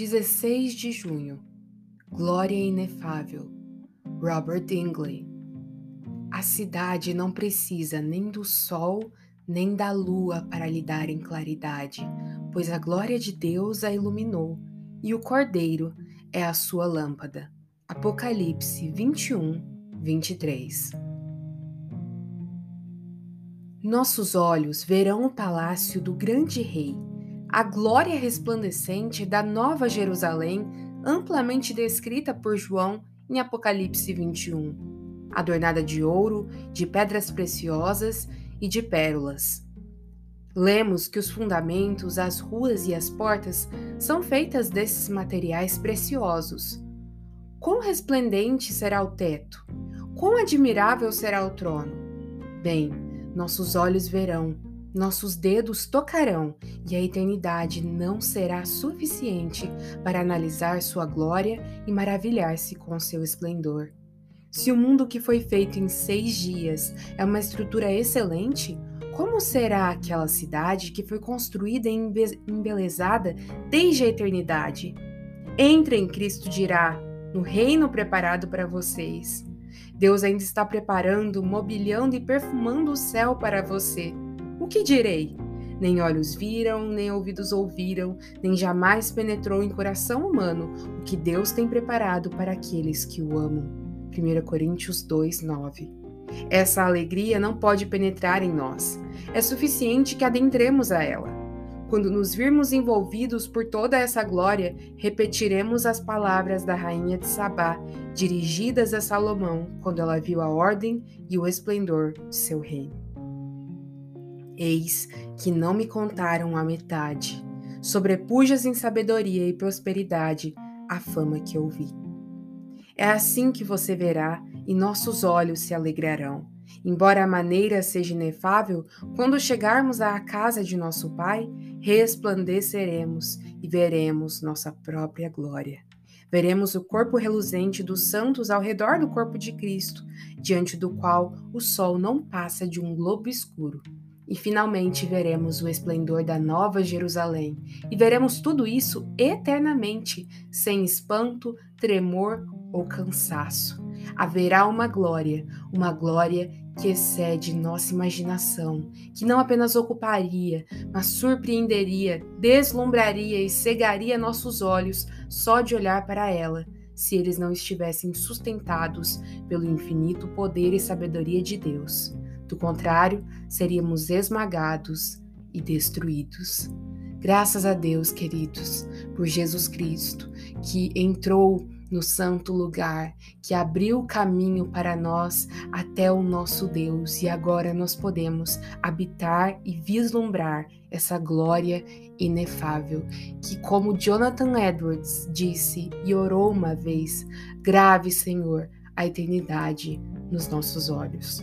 16 de junho. Glória inefável. Robert Dingley. A cidade não precisa nem do sol nem da lua para lhe dar em claridade, pois a glória de Deus a iluminou, e o Cordeiro é a sua lâmpada. Apocalipse 21, 23. Nossos olhos verão o palácio do grande rei a glória resplandecente da Nova Jerusalém, amplamente descrita por João em Apocalipse 21, adornada de ouro, de pedras preciosas e de pérolas. Lemos que os fundamentos, as ruas e as portas são feitas desses materiais preciosos. Quão resplendente será o teto? Quão admirável será o trono? Bem, nossos olhos verão nossos dedos tocarão e a eternidade não será suficiente para analisar sua glória e maravilhar-se com seu esplendor. Se o mundo que foi feito em seis dias é uma estrutura excelente, como será aquela cidade que foi construída e embelezada desde a eternidade? Entre em Cristo dirá, no reino preparado para vocês. Deus ainda está preparando, mobiliando e perfumando o céu para você. Que direi? Nem olhos viram, nem ouvidos ouviram, nem jamais penetrou em coração humano o que Deus tem preparado para aqueles que o amam. 1 Coríntios 2, 9. Essa alegria não pode penetrar em nós. É suficiente que adentremos a ela. Quando nos virmos envolvidos por toda essa glória, repetiremos as palavras da rainha de Sabá, dirigidas a Salomão quando ela viu a ordem e o esplendor de seu reino. Eis que não me contaram a metade. Sobrepujas em sabedoria e prosperidade a fama que ouvi. É assim que você verá e nossos olhos se alegrarão. Embora a maneira seja inefável, quando chegarmos à casa de nosso Pai, resplandeceremos e veremos nossa própria glória. Veremos o corpo reluzente dos santos ao redor do corpo de Cristo, diante do qual o sol não passa de um globo escuro e finalmente veremos o esplendor da Nova Jerusalém, e veremos tudo isso eternamente, sem espanto, tremor ou cansaço. Haverá uma glória, uma glória que excede nossa imaginação, que não apenas ocuparia, mas surpreenderia, deslumbraria e cegaria nossos olhos só de olhar para ela, se eles não estivessem sustentados pelo infinito poder e sabedoria de Deus. Do contrário, seríamos esmagados e destruídos. Graças a Deus, queridos, por Jesus Cristo, que entrou no santo lugar, que abriu o caminho para nós até o nosso Deus, e agora nós podemos habitar e vislumbrar essa glória inefável, que, como Jonathan Edwards disse e orou uma vez, grave, Senhor, a eternidade nos nossos olhos.